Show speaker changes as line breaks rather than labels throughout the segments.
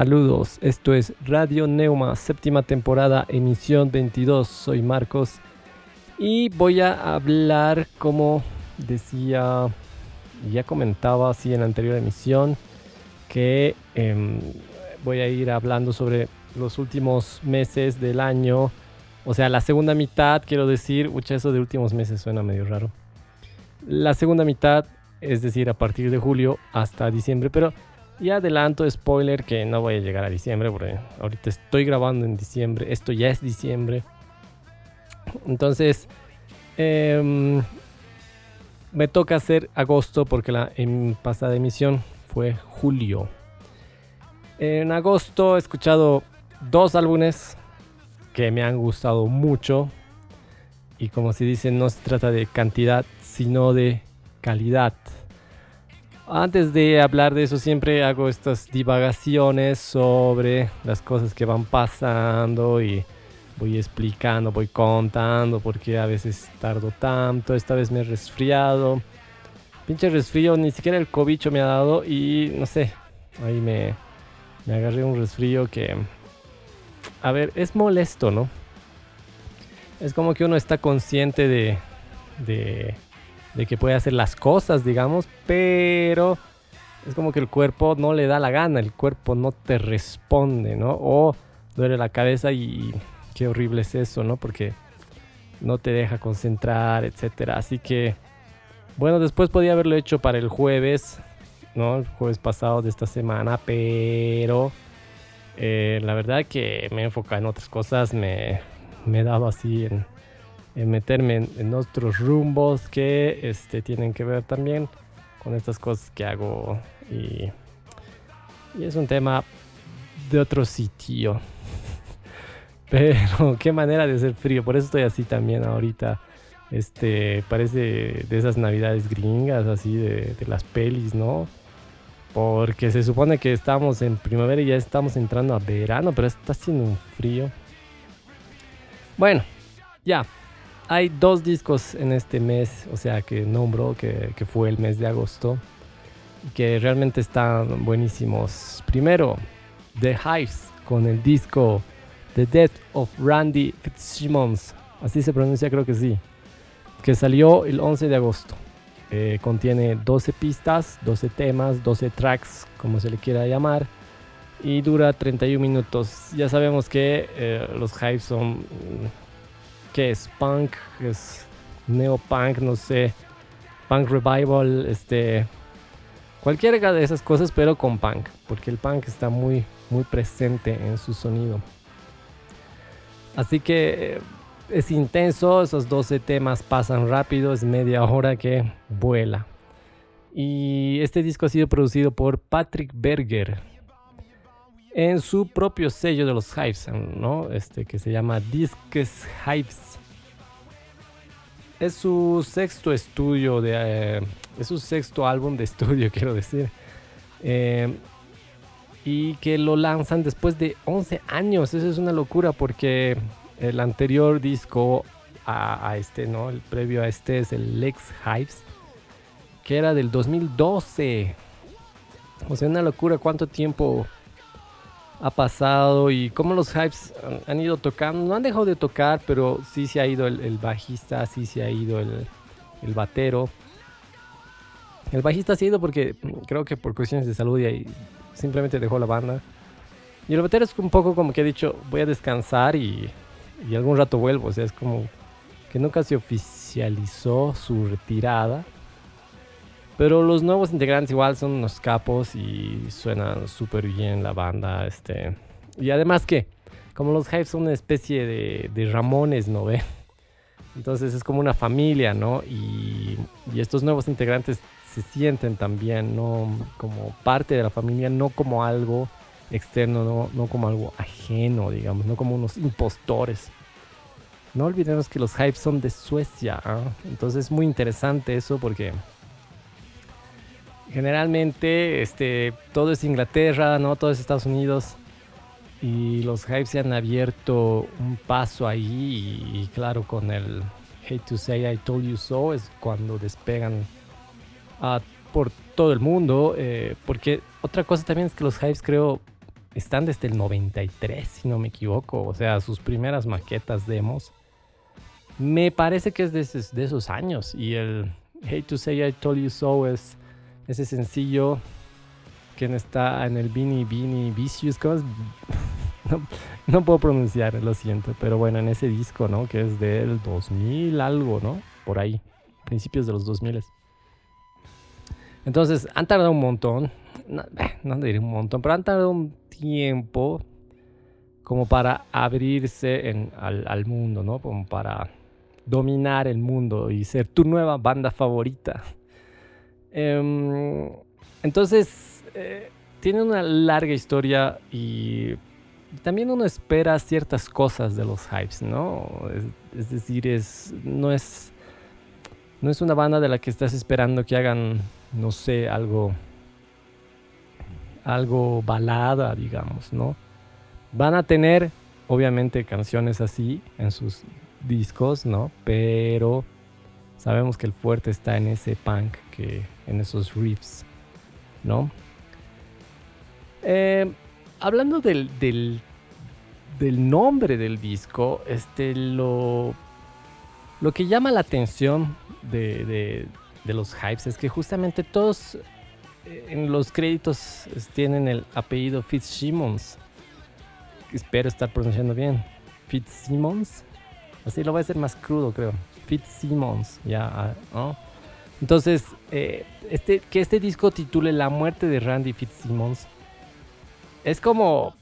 Saludos, esto es Radio Neuma, séptima temporada, emisión 22. Soy Marcos y voy a hablar, como decía, ya comentaba así en la anterior emisión, que em, voy a ir hablando sobre los últimos meses del año, o sea, la segunda mitad, quiero decir, eso de últimos meses suena medio raro. La segunda mitad, es decir, a partir de julio hasta diciembre, pero y adelanto, spoiler, que no voy a llegar a diciembre, porque ahorita estoy grabando en diciembre, esto ya es diciembre. Entonces, em, me toca hacer agosto porque la pasada emisión fue julio. En agosto he escuchado dos álbumes que me han gustado mucho. Y como se dice, no se trata de cantidad, sino de calidad. Antes de hablar de eso siempre hago estas divagaciones sobre las cosas que van pasando y voy explicando, voy contando porque a veces tardo tanto. Esta vez me he resfriado. Pinche resfrío, ni siquiera el cobicho me ha dado y no sé, ahí me, me agarré un resfrío que... A ver, es molesto, ¿no? Es como que uno está consciente de, de de que puede hacer las cosas, digamos, pero es como que el cuerpo no le da la gana, el cuerpo no te responde, ¿no? O duele la cabeza y qué horrible es eso, ¿no? Porque no te deja concentrar, etcétera. Así que, bueno, después podía haberlo hecho para el jueves, ¿no? El jueves pasado de esta semana, pero eh, la verdad que me he enfocado en otras cosas, me, me he dado así en meterme en, otros rumbos que este, tienen que ver también con estas cosas que hago y, y es un tema de otro sitio. Pero qué manera de hacer frío, por eso estoy así también ahorita. Este parece de esas navidades gringas, así de las pelis, ¿no? Porque se supone que estamos en primavera y ya estamos entrando a verano, pero está haciendo un frío. Bueno, ya, hay dos discos en este mes, o sea, que nombro, que, fue el mes de agosto, que realmente están buenísimos. Primero, The Hives, con el disco The Death of Randy Fitzsimmons, así se pronuncia, creo que sí, que salió el 11 de agosto. Eh, contiene 12 pistas, 12 temas, 12 tracks, como se le quiera llamar, y dura 31 minutos. Ya sabemos que eh, los Hives son que es punk, es neopunk, no sé, punk revival, este, cualquiera de esas cosas, pero con punk, porque el punk está muy, muy presente en su sonido. Así que eh, es intenso, esos 12 temas pasan rápido, es media hora que vuela. Y este disco ha sido producido por Patrick Berger, en su propio sello de los Hives, ¿no? Este que se llama Disques Hives. Es su sexto estudio de, eh, es su sexto álbum de estudio, quiero decir. Eh, y que lo lanzan después de 11 años. Eso es una locura porque el anterior disco a, a este, ¿no? El previo a este es el Lex Hives, que era del 2012. O sea, una locura cuánto tiempo ha pasado y cómo los hypes han, ido tocando. No han dejado de tocar, pero sí se ha ido el, bajista, sí se ha ido el, batero. El bajista se ha ido porque creo que por cuestiones de salud y simplemente dejó la banda. Y el batero es un poco como que ha dicho, voy a descansar y algún rato vuelvo. O sea, es como que nunca se oficializó su retirada. Pero los nuevos integrantes igual son unos capos y suenan súper bien la banda. Este. Y además que, como los Hives son una especie de, de Ramones, ¿no ve? Entonces es como una familia, ¿no? Y, y, estos nuevos integrantes se sienten también, ¿no? Como parte de la familia, no como algo externo, no, no como algo ajeno, digamos, no como unos impostores. No olvidemos que los Hives son de Suecia, ¿ah? entonces es muy interesante eso porque generalmente este, todo es Inglaterra, ¿no? Todo es Estados Unidos. Y los Hives se han abierto un paso ahí y, claro, con el Hate to Say I Told You So es cuando despegan por todo el mundo. Eh, porque otra cosa también es que los Hives creo están desde el 93, si no me equivoco. O sea, sus primeras maquetas demos. Me parece que es de esos años. Y el Hate to Say I Told You So es ese sencillo que está en el Beanie Beanie Vicious. No, no, puedo pronunciar, lo siento. Pero bueno, en ese disco, ¿no? Que es del 2000 algo, ¿no? Por ahí. Principios de los 2000. Entonces, han tardado un montón. No, no diré un montón, pero han tardado un tiempo como para abrirse al, al, mundo, ¿no? Como para dominar el mundo y ser tu nueva banda favorita. Eh, entonces, eh, tiene una larga historia y también uno espera ciertas cosas de los hypes, ¿no? Es, es decir, es, no, es, no es una banda de la que estás esperando que hagan, no sé, algo algo balada, digamos, ¿no? Van a tener, obviamente, canciones así en sus discos, ¿no? Pero sabemos que el fuerte está en ese punk, que, en esos riffs, ¿no? Eh, hablando del, del, nombre del disco, este, lo, lo que llama la atención de, de los hypes es que justamente todos en los créditos tienen el apellido Fitzsimmons. Espero estar pronunciando bien. Fitzsimmons. Así lo voy a hacer más crudo, creo. Fitzsimmons, ya, ah, Entonces, eh, este, que este disco titule La muerte de Randy Fitzsimmons es como.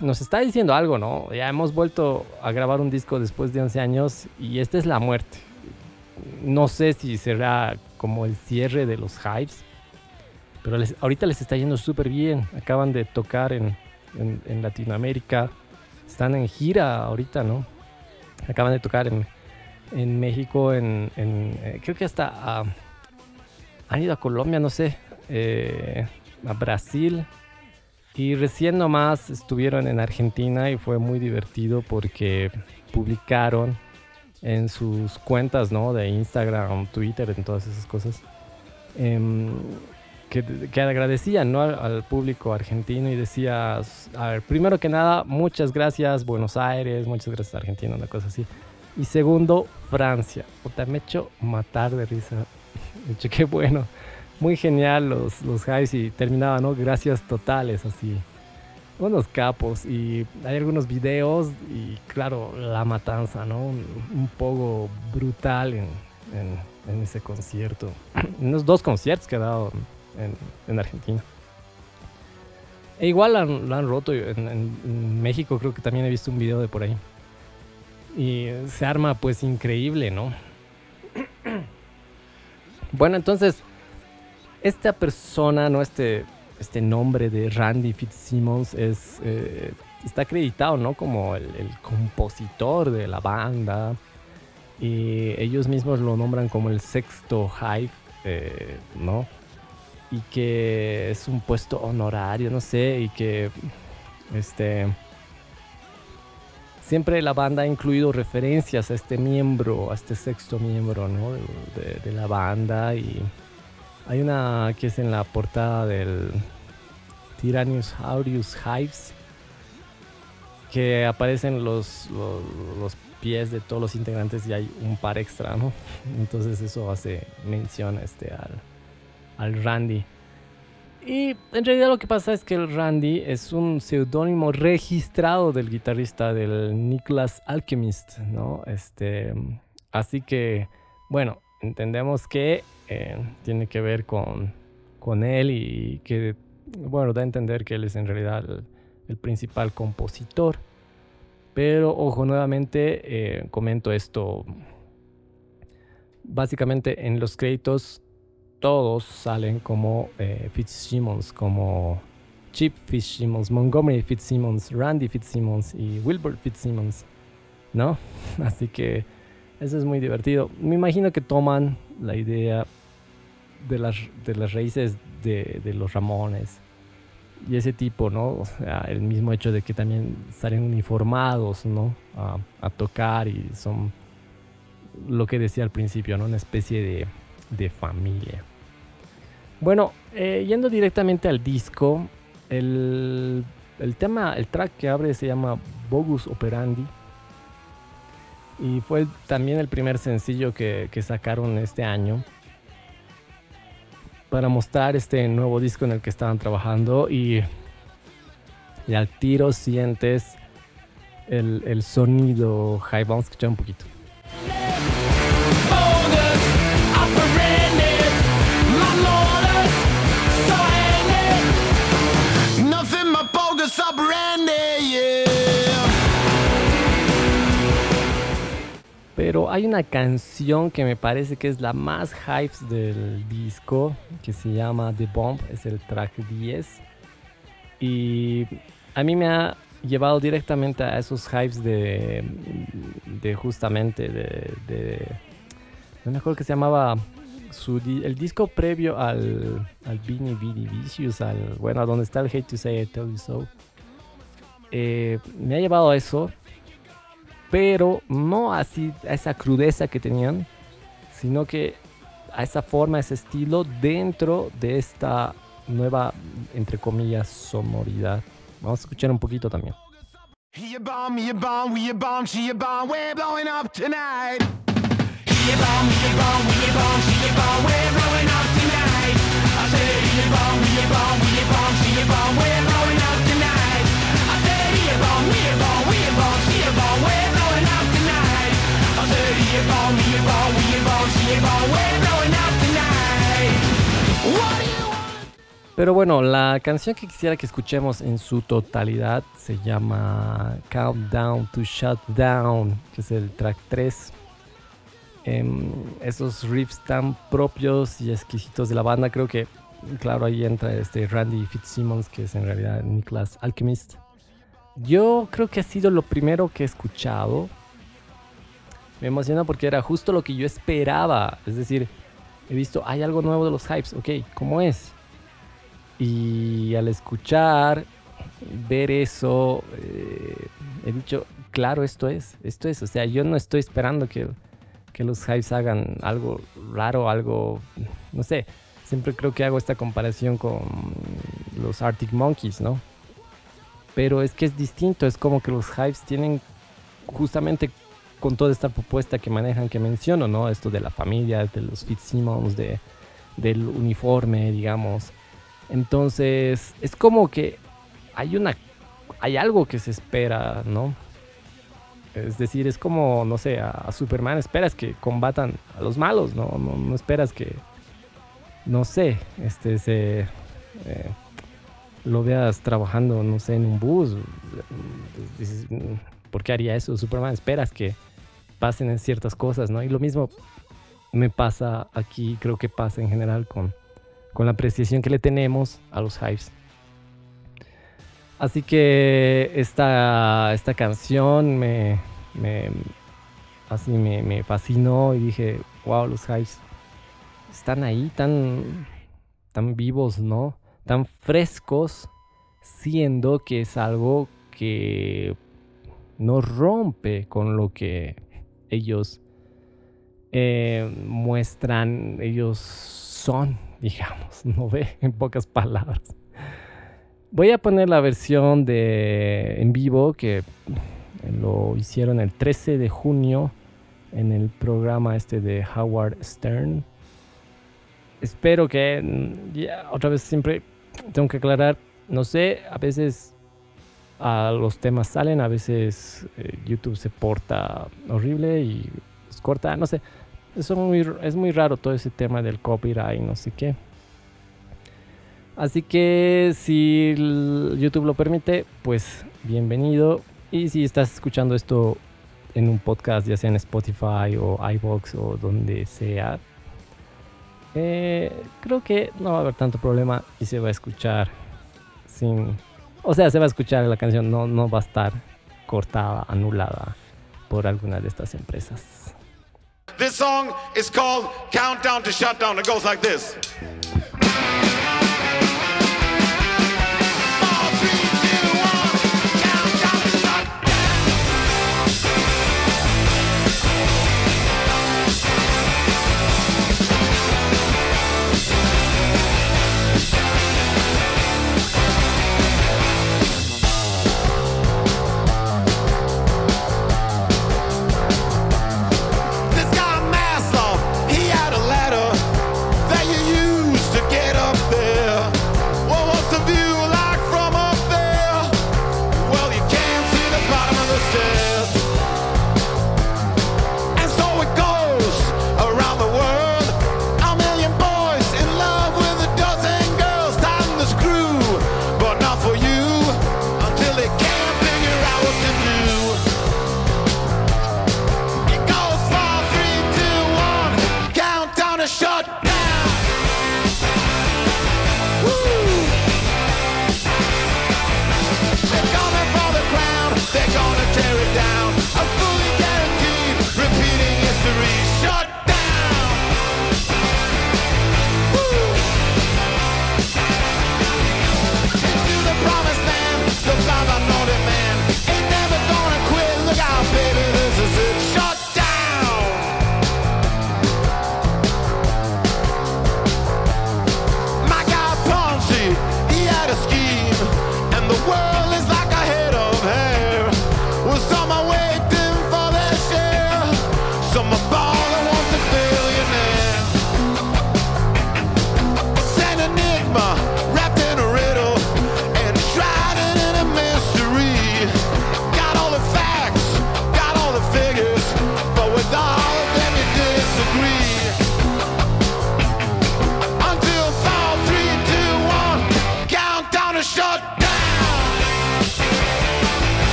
Nos está diciendo algo, ¿no? Ya hemos vuelto a grabar un disco después de 11 años y esta es la muerte. No sé si será como el cierre de los hypes pero ahorita les está yendo súper bien. Acaban de tocar en, en, Latinoamérica. Están en gira ahorita, ¿no? Acaban de tocar en, en México, en, eh, creo que hasta han ido a Colombia, no sé, eh, a Brasil. Y recién nomás estuvieron en Argentina y fue muy divertido porque publicaron en sus cuentas, ¿no? De Instagram, Twitter, en todas esas cosas. Em, que, agradecían ¿no? al, público argentino y decía, a ver, primero que nada, muchas gracias Buenos Aires, muchas gracias Argentina, una cosa así. Y segundo, Francia. Puta, me he hecho matar de risa. Hecho, qué bueno. Muy genial los, los highs y terminaba, ¿no? Gracias totales, así. Unos capos y hay algunos videos y claro, la matanza, ¿no? Un, poco brutal en, en, en ese concierto. En los dos conciertos que ha dado en, Argentina. E igual lo han roto en, México, creo que también he visto un video de por ahí. Y se arma pues increíble, ¿no? bueno, entonces, esta persona, ¿no? Este, este nombre de Randy Fitzsimmons es, eh, está acreditado, ¿no? Como el, compositor de la banda. Y ellos mismos lo nombran como el sexto Hive, eh, ¿no? y que es un puesto honorario, no sé, y que este siempre la banda ha incluido referencias a este miembro, a este sexto miembro ¿no? de, la banda y hay una que es en la portada del Tyrannus Aureus Hives que aparecen los, los, pies de todos los integrantes y hay un par extra, ¿no? Entonces eso hace mención este, al, al Randy. Y en realidad lo que pasa es que el Randy es un seudónimo registrado del guitarrista del Nicholas Alchemist, ¿no? Este, así que, bueno, entendemos que eh, tiene que ver con, con él y que, bueno, da a entender que él es en realidad el, principal compositor. Pero, ojo, nuevamente eh, comento esto. Básicamente en los créditos todos salen como eh, Fitzsimmons, como Chip Fitzsimmons, Montgomery Fitzsimmons, Randy Fitzsimmons y Wilbur Fitzsimmons, ¿no? Así que eso es muy divertido. Me imagino que toman la idea de las, de las raíces de, los Ramones y ese tipo, ¿no? O sea, el mismo hecho de que también salen uniformados, ¿no? A, a tocar y son lo que decía al principio, ¿no? Una especie de, de familia. Bueno, eh, yendo directamente al disco, el el tema, el track que abre se llama Bogus Operandi. Y fue también el primer sencillo que, sacaron este año para mostrar este nuevo disco en el que estaban trabajando y, y al tiro sientes el, el sonido high. Escuchar un poquito. Pero hay una canción que me parece que es la más hype del disco, que se llama The Bomb, es el track 10. Y a mí me ha llevado directamente a esos hypes de, de justamente de, no me acuerdo que se llamaba el disco previo al, al Beanie Beanie Vicious, al, bueno, donde está el Hate to Say I Tell You So. Eh, me ha llevado a eso pero no así a esa crudeza que tenían, sino que a esa forma, a ese estilo dentro de esta nueva, entre comillas, sonoridad. Vamos a escuchar un poquito también. Pero bueno, la canción que quisiera que escuchemos en su totalidad se llama Countdown to Shutdown, que es el track 3. Em, esos riffs tan propios y exquisitos de la banda, creo que, claro, ahí entra este Randy Fitzsimmons, que es en realidad Nicholas Alchemist. Yo creo que ha sido lo primero que he escuchado. Me emociona porque era justo lo que yo esperaba. Es decir, he visto, hay algo nuevo de los hypes, ok, ¿cómo es? Y al escuchar, ver eso, eh, he dicho, claro, esto es, esto es. O sea, yo no estoy esperando que, que los hypes hagan algo raro, algo, no sé. Siempre creo que hago esta comparación con los Arctic Monkeys, ¿no? Pero es que es distinto, es como que los hypes tienen justamente con toda esta propuesta que manejan, que menciono, ¿no? Esto de la familia, de los Fitzsimmons, de, del uniforme, digamos entonces, es como que hay una hay algo que se espera, ¿no? Es decir, es como, no sé, a, Superman esperas que combatan a los malos, ¿no? No, esperas que, no sé, este, se, eh, lo veas trabajando, no sé, en un bus. ¿por qué haría eso? Superman, esperas que pasen en ciertas cosas, ¿no? Y lo mismo me pasa aquí, creo que pasa en general con, con la apreciación que le tenemos a los Hives. Así que esta, esta canción me, así me, fascinó y dije, wow, los Hives están ahí tan, tan vivos, ¿no? Tan frescos, siendo que es algo que no rompe con lo que ellos eh, muestran, ellos son digamos, no ve en pocas palabras. Voy a poner la versión de en vivo que lo hicieron el 13 de junio en el programa este de Howard Stern. Espero que mm, ya otra vez siempre tengo que aclarar, no sé, a veces los temas salen, a veces eh, YouTube se porta horrible y es corta, no sé. Eso muy, es muy raro todo ese tema del copyright no sé qué. Así que si YouTube lo permite, pues bienvenido. Y si estás escuchando esto en un podcast, ya sea en Spotify o iBox o donde sea, eh, creo que no va a haber tanto problema y se va a escuchar sin. O sea, se va a escuchar la canción, no, no va a estar cortada, anulada por alguna de estas empresas.
This song is called Countdown to Shutdown. It goes like this.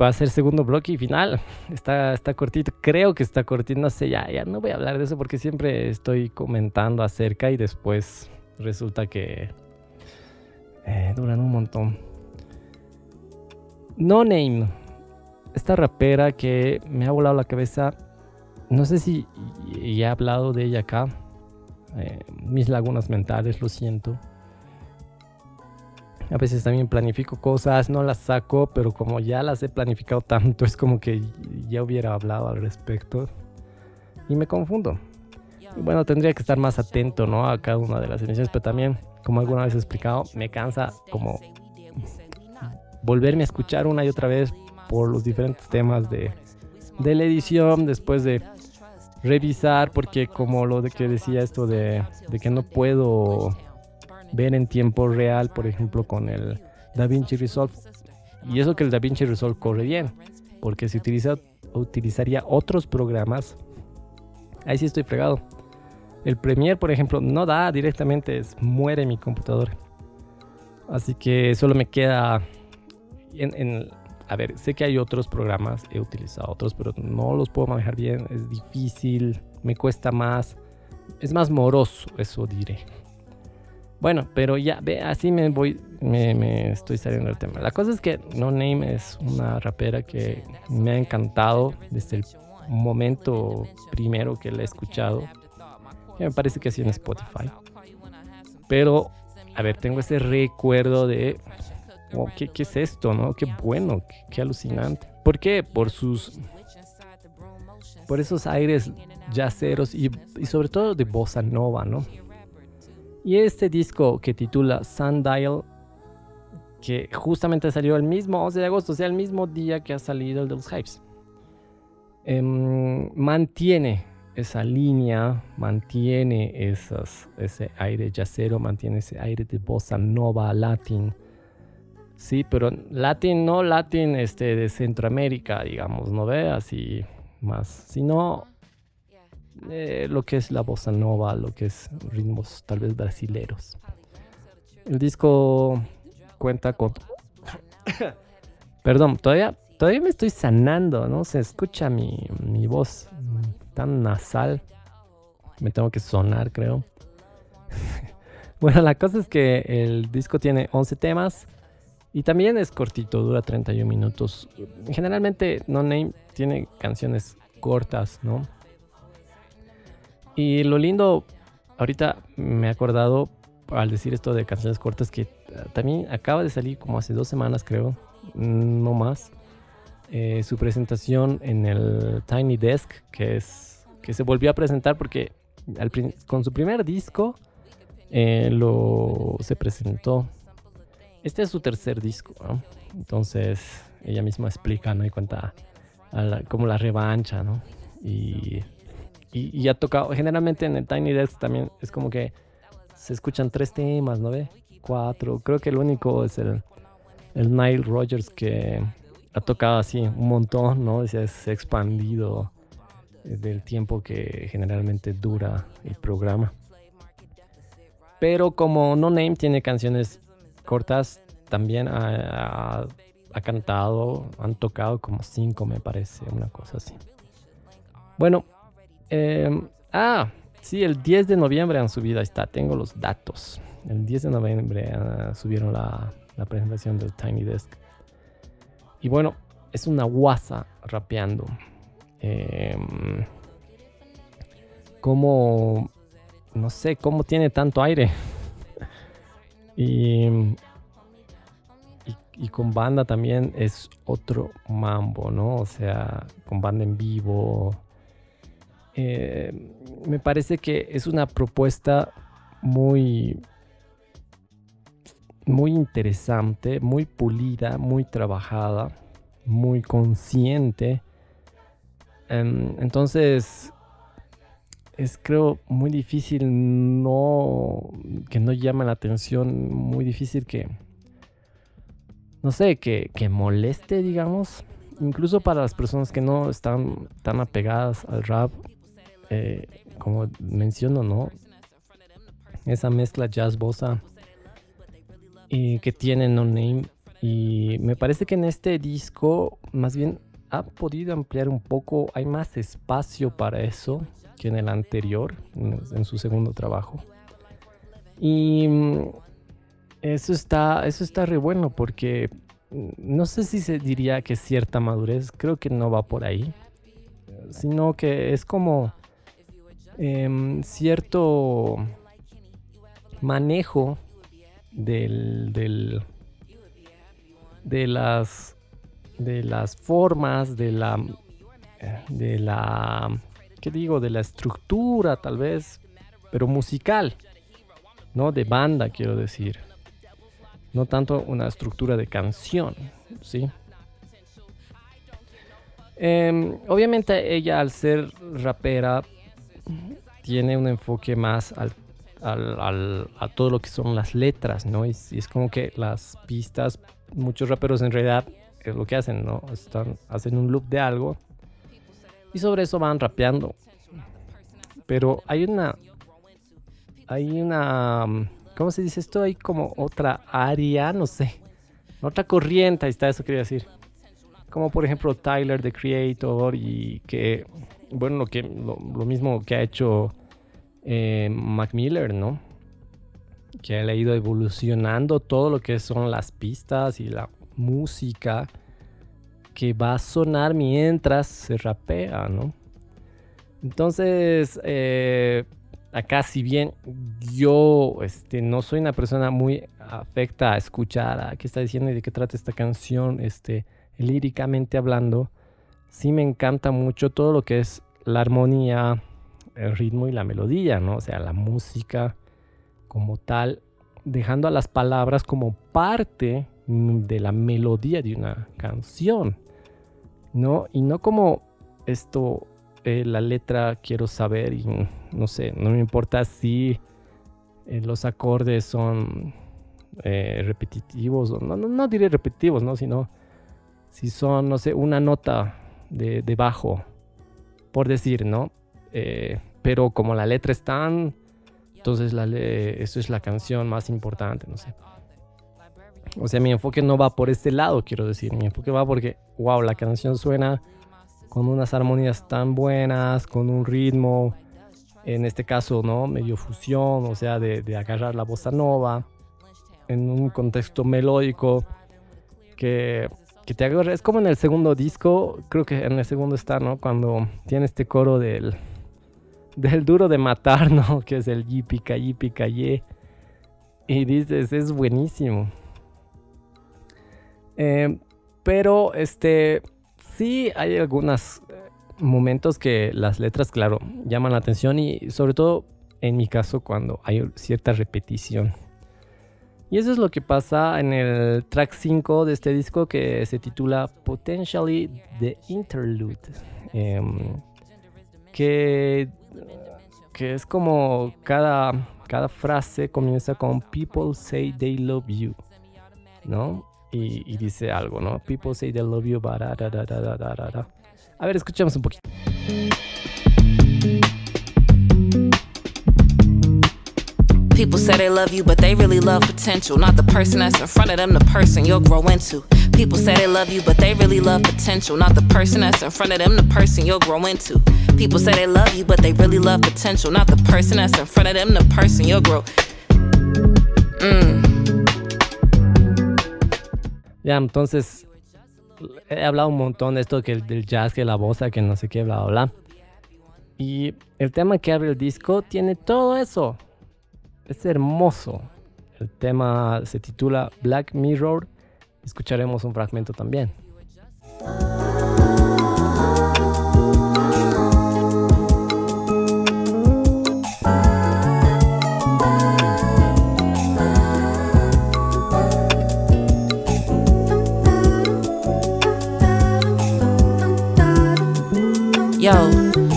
Va a ser segundo bloque y final. Está, está cortito, creo que está cortito, no sé, ya, ya no voy a hablar de eso porque siempre estoy comentando acerca y después resulta que eh, duran un montón. No Name, esta rapera que me ha volado la cabeza, no sé si ya he hablado de ella acá, eh, mis lagunas mentales, lo siento. A veces también planifico cosas, no las saco, pero como ya las he planificado tanto, es como que ya hubiera hablado al respecto. Y me confundo. Y bueno, tendría que estar más atento, ¿no? A cada una de las emisiones, pero también, como alguna vez he explicado, me cansa como volverme a escuchar una y otra vez por los diferentes temas de, de la edición, después de revisar, porque como lo de que decía esto de, de que no puedo ver en tiempo real, por ejemplo, con el DaVinci Resolve. Y eso que el DaVinci Resolve corre bien, porque si utiliza, utilizaría otros programas, ahí sí estoy fregado. El Premiere, por ejemplo, no da directamente, muere mi computador. Así que solo me queda en, a ver, sé que hay otros programas, he utilizado otros, pero no los puedo manejar bien, es difícil, me cuesta más, es más moroso, eso diré. Bueno, pero ya, ve, así me voy, me, estoy saliendo del tema. La cosa es que No Name es una rapera que me ha encantado desde el momento primero que la he escuchado. me parece que sí en Spotify. Pero, a ver, tengo ese recuerdo de, ¿qué, es esto? no Qué bueno, qué, alucinante. ¿Por qué? Por sus, por esos aires yaceros y, y sobre todo de bossa nova, ¿no? Y este disco que titula Sundial, que justamente salió el mismo 11 de agosto, o sea, el mismo día que ha salido el de los Hypes, em, mantiene esa línea, mantiene esas, ese aire yacero, mantiene ese aire de bossa nova, latín. Sí, pero latín, no latín este, de Centroamérica, digamos, no ve así más, sino eh, lo que es la bossa nova, lo que es ritmos tal vez brasileros. El disco cuenta con... Perdón, todavía, todavía me estoy sanando, ¿no? Se escucha mi, mi voz tan nasal. Me tengo que sonar, creo. bueno, la cosa es que el disco tiene 11 temas. Y también es cortito, dura 31 minutos. Generalmente No Name tiene canciones cortas, ¿no? Y lo lindo, ahorita me he acordado al decir esto de canciones cortas que ah, también acaba de salir como hace dos semanas creo, no más, eh, su presentación en el Tiny Desk que es que se volvió a presentar porque con su primer disco eh, lo se presentó. Este es su tercer disco, entonces ella misma explica, ¿no? Y cuenta como la revancha, ¿no? Y y, y, ha tocado, generalmente en el Tiny Desk también es como que se escuchan tres temas, ¿no ve? cuatro. Creo que el único es el, el Nile Rogers que ha tocado así un montón, ¿no? Se ha expandido eh, del tiempo que generalmente dura el programa. Pero como No Name tiene canciones cortas, también ha, cantado, han tocado como cinco, me parece, una cosa así. Bueno, em, ah, sí, el 10 de noviembre han subido, ahí está, tengo los datos. El 10 de noviembre ah, subieron la, la, presentación del Tiny Desk. Y bueno, es una guasa rapeando. Em, como, no sé, cómo tiene tanto aire. y, y, con banda también es otro mambo, ¿no? O sea, con banda en vivo. Eh, me parece que es una propuesta muy muy interesante, muy pulida, muy trabajada, muy consciente. Em, entonces, es creo muy difícil no que no llame la atención, muy difícil que no sé, que, moleste, digamos, incluso para las personas que no están tan apegadas al rap, eh, como menciono, ¿no? Esa mezcla jazz bossa y que tiene No Name y me parece que en este disco más bien ha podido ampliar un poco, hay más espacio para eso que en el anterior, en, su segundo trabajo. Y mm, eso está, eso está re bueno porque mm, no sé si se diría que cierta madurez, creo que no va por ahí, sino que es como em, cierto manejo del, de las de las formas de la de la ¿qué digo? De la estructura tal vez, pero musical, ¿no? De banda, quiero decir. No tanto una estructura de canción, ¿sí? Em, obviamente ella al ser rapera tiene un enfoque más al, a todo lo que son las letras, ¿no? Y, es como que las pistas, muchos raperos en realidad es lo que hacen, ¿no? Están, hacen un loop de algo y sobre eso van rapeando. Pero hay una. Hay una. ¿Cómo se dice esto? Hay como otra área, no sé. Otra corriente, ahí está, eso quería decir. Como por ejemplo Tyler, The Creator, y que. Bueno, lo, que, lo, mismo que ha hecho eh, Mac Miller, ¿no? Que ha ido evolucionando todo lo que son las pistas y la música que va a sonar mientras se rapea, ¿no? Entonces, eh, acá si bien yo este, no soy una persona muy afecta a escuchar a qué está diciendo y de qué trata esta canción, este, líricamente hablando, sí me encanta mucho todo lo que es la armonía, el ritmo y la melodía, ¿no? O sea, la música como tal, dejando a las palabras como parte de la melodía de una canción. ¿no? Y no como esto, eh, la letra quiero saber y no sé, no me importa si eh, los acordes son eh, repetitivos, no, no, no, diré repetitivos, ¿no? Sino si son, no sé, una nota de, bajo, por decir, ¿no? pero como la letra es tan, entonces la eso es la canción más importante, no. O sea, mi enfoque no va por este lado, quiero decir. Mi enfoque va porque, wow, la canción suena con unas armonías tan buenas, con un ritmo, en este caso, ¿no? Medio fusión, o sea, de, agarrar la bossa nova en un contexto melódico que, que te agarra. Es como en el segundo disco, creo que en el segundo está, ¿no? Cuando tiene este coro del, del duro de matar, ¿no? Que es el yipica, yipica, ye. Y dices, es buenísimo. Eh, pero este sí hay algunos eh, momentos que las letras, claro, llaman la atención y sobre todo en mi caso cuando hay cierta repetición. Y eso es lo que pasa en el track 5 de este disco que se titula Potentially the Interlude. Em, que, que es como cada cada frase comienza con People say they love you, ¿no? Y, dice algo, ¿no? People say they love you, A ver, escuchemos un poquito.
People say they love you, but they really love potential. Not the person that's in front of them, the person you'll grow into. People say they love you, but they really love potential. Not the person that's in front of them, the person you'll grow into. People say they love you, but they really love potential. Not the person that's in front of them, the person you'll grow. Mm.
Ya, entonces he hablado un montón de esto que del jazz, que la bossa, que no sé qué, bla, bla, bla. Y el tema que abre el disco tiene todo eso. Es hermoso. El tema se titula Black Mirror. Escucharemos un fragmento también.
Yo,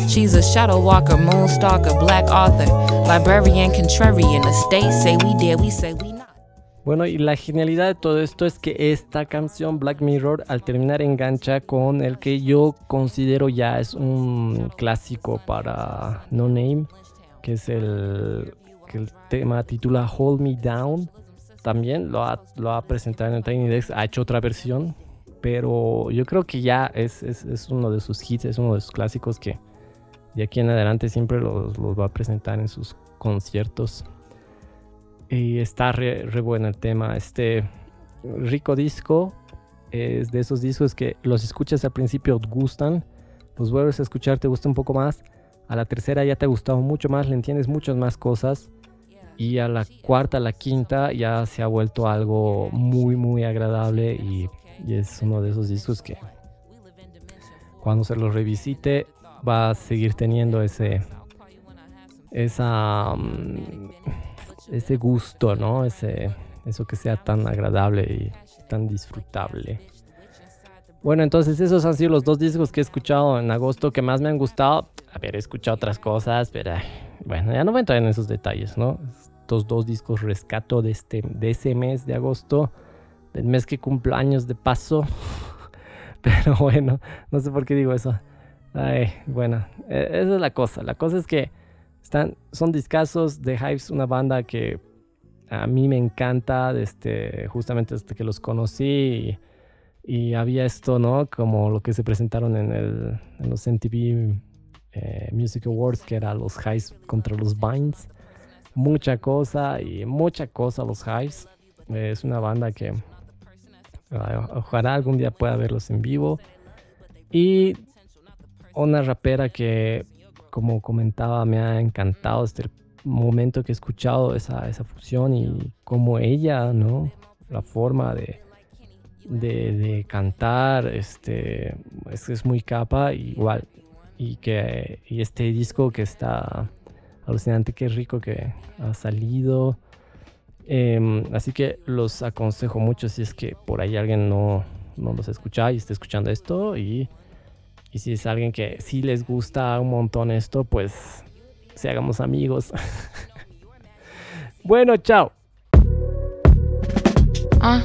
She's a shadow walker, moonstalker, black author, librarian, contrarian. The state say we did, we say we not.
Bueno, y la genialidad de todo esto es que esta canción Black Mirror al terminar engancha con el que yo considero ya es un clásico para No Name, que es el que el tema titula Hold Me Down. También lo ha, lo ha presentado en Tiny Desk, ha hecho otra versión, pero yo creo que ya es, es, es uno de sus hits, es uno de sus clásicos que y aquí en adelante siempre los, va a presentar en sus conciertos. Y está re, bueno el tema. Este rico disco es de esos discos que los escuchas al principio te gustan, los vuelves a escuchar, te gusta un poco más. A la tercera ya te ha gustado mucho más, le entiendes muchas más cosas. Y a la cuarta, a la quinta ya se ha vuelto algo muy, muy agradable. Y, y es uno de esos discos que cuando se los revisite va a seguir teniendo ese esa mm, ese gusto, ¿no? Ese eso que sea tan agradable y tan disfrutable. Bueno, entonces esos han sido los dos discos que he escuchado en agosto que más me han gustado. A ver, he escuchado otras cosas, pero bueno, ya no voy a entrar en esos detalles, ¿no? Estos dos discos rescato de, este, de ese mes de agosto, del mes que cumplo años de paso. pero bueno, no sé por qué digo eso. Ay, bueno, e, esa es la cosa. La cosa es que están, son discasos de Hives, una banda que a mí me encanta, este, justamente desde que los conocí y, había esto, ¿no? Como lo que se presentaron en, el, en los MTV eh, Music Awards, que era los Hives contra los Vines. Mucha cosa y mucha cosa los Hives. es una banda que ojalá algún día pueda verlos en vivo. Y una rapera que, como comentaba, me ha encantado desde el momento que he escuchado esa, esa fusión y como ella, ¿no? La forma de, de, cantar, este, es, muy capa, igual. Y que y este disco que está alucinante, qué rico que ha salido. Em, así que los aconsejo mucho si es que por ahí alguien no, no los escucha y está escuchando esto. Y y si es alguien que sí les gusta un montón esto, pues se hagamos amigos. bueno, chao.
Uh,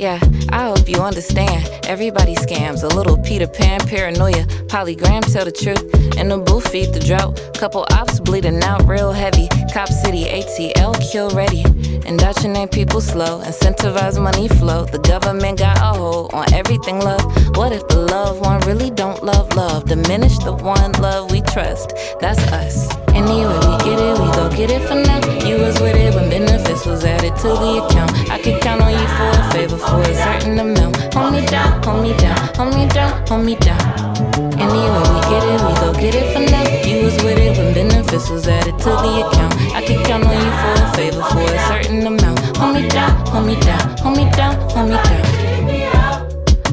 yeah, I hope you understand. Everybody scams. A little Peter Pan paranoia. Polygram tell the truth. In the booth feed the drought. Couple ops bleeding out real heavy. Cop City ATL kill ready. Indoctrinate people slow. Incentivize money flow. The government got a hold on everything love. What if the love one really don't love love? Diminish the one love we trust. That's us. Anyway, we get it, we go get it for now. You was with it when benefits was added to the account. I could count on you for a favor for a certain amount. Hold me down, hold me down, hold me down, hold me down. Anyway, we get it, we go get it for now. You was with it when benefits was added to the account. I could count on you for a favor for a certain amount. Hold me down, hold me down, hold me down, hold me down.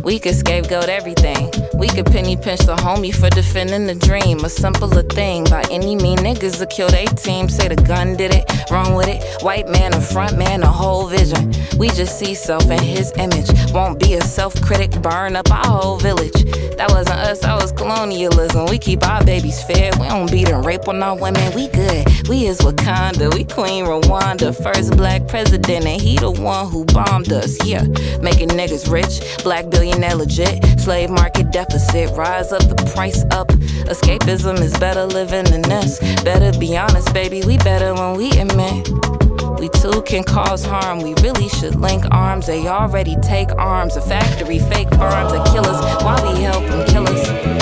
We could scapegoat everything. We could penny pinch the homie for defending the dream. A simpler thing. By any mean, niggas will kill they team. Say the gun did it, wrong with it. White man, a front man, a whole vision. We just see self in his image. Won't be a self critic, burn up our whole village. That wasn't us, that was colonialism. We keep our babies fed. We don't beat and rape on our women. We good. We is Wakanda. We Queen Rwanda. First black president, and he the one who bombed us. Yeah, making niggas rich. Black billionaire legit. Slave market deficit. Rise up, the price up. Escapism is better living than this. Better be honest, baby. We better when we admit. We too can cause harm. We really should link arms. They already take arms. A factory, fake farms that killers. Why we help them kill us?